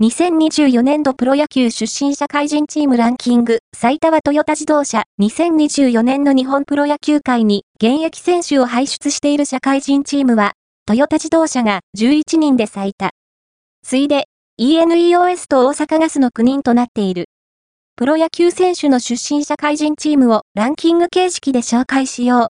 2024年度プロ野球出身社会人チームランキング、埼玉トヨタ自動車2024年の日本プロ野球界に現役選手を輩出している社会人チームは、トヨタ自動車が11人で最多。次いで、ENEOS と大阪ガスの9人となっている。プロ野球選手の出身社会人チームをランキング形式で紹介しよう。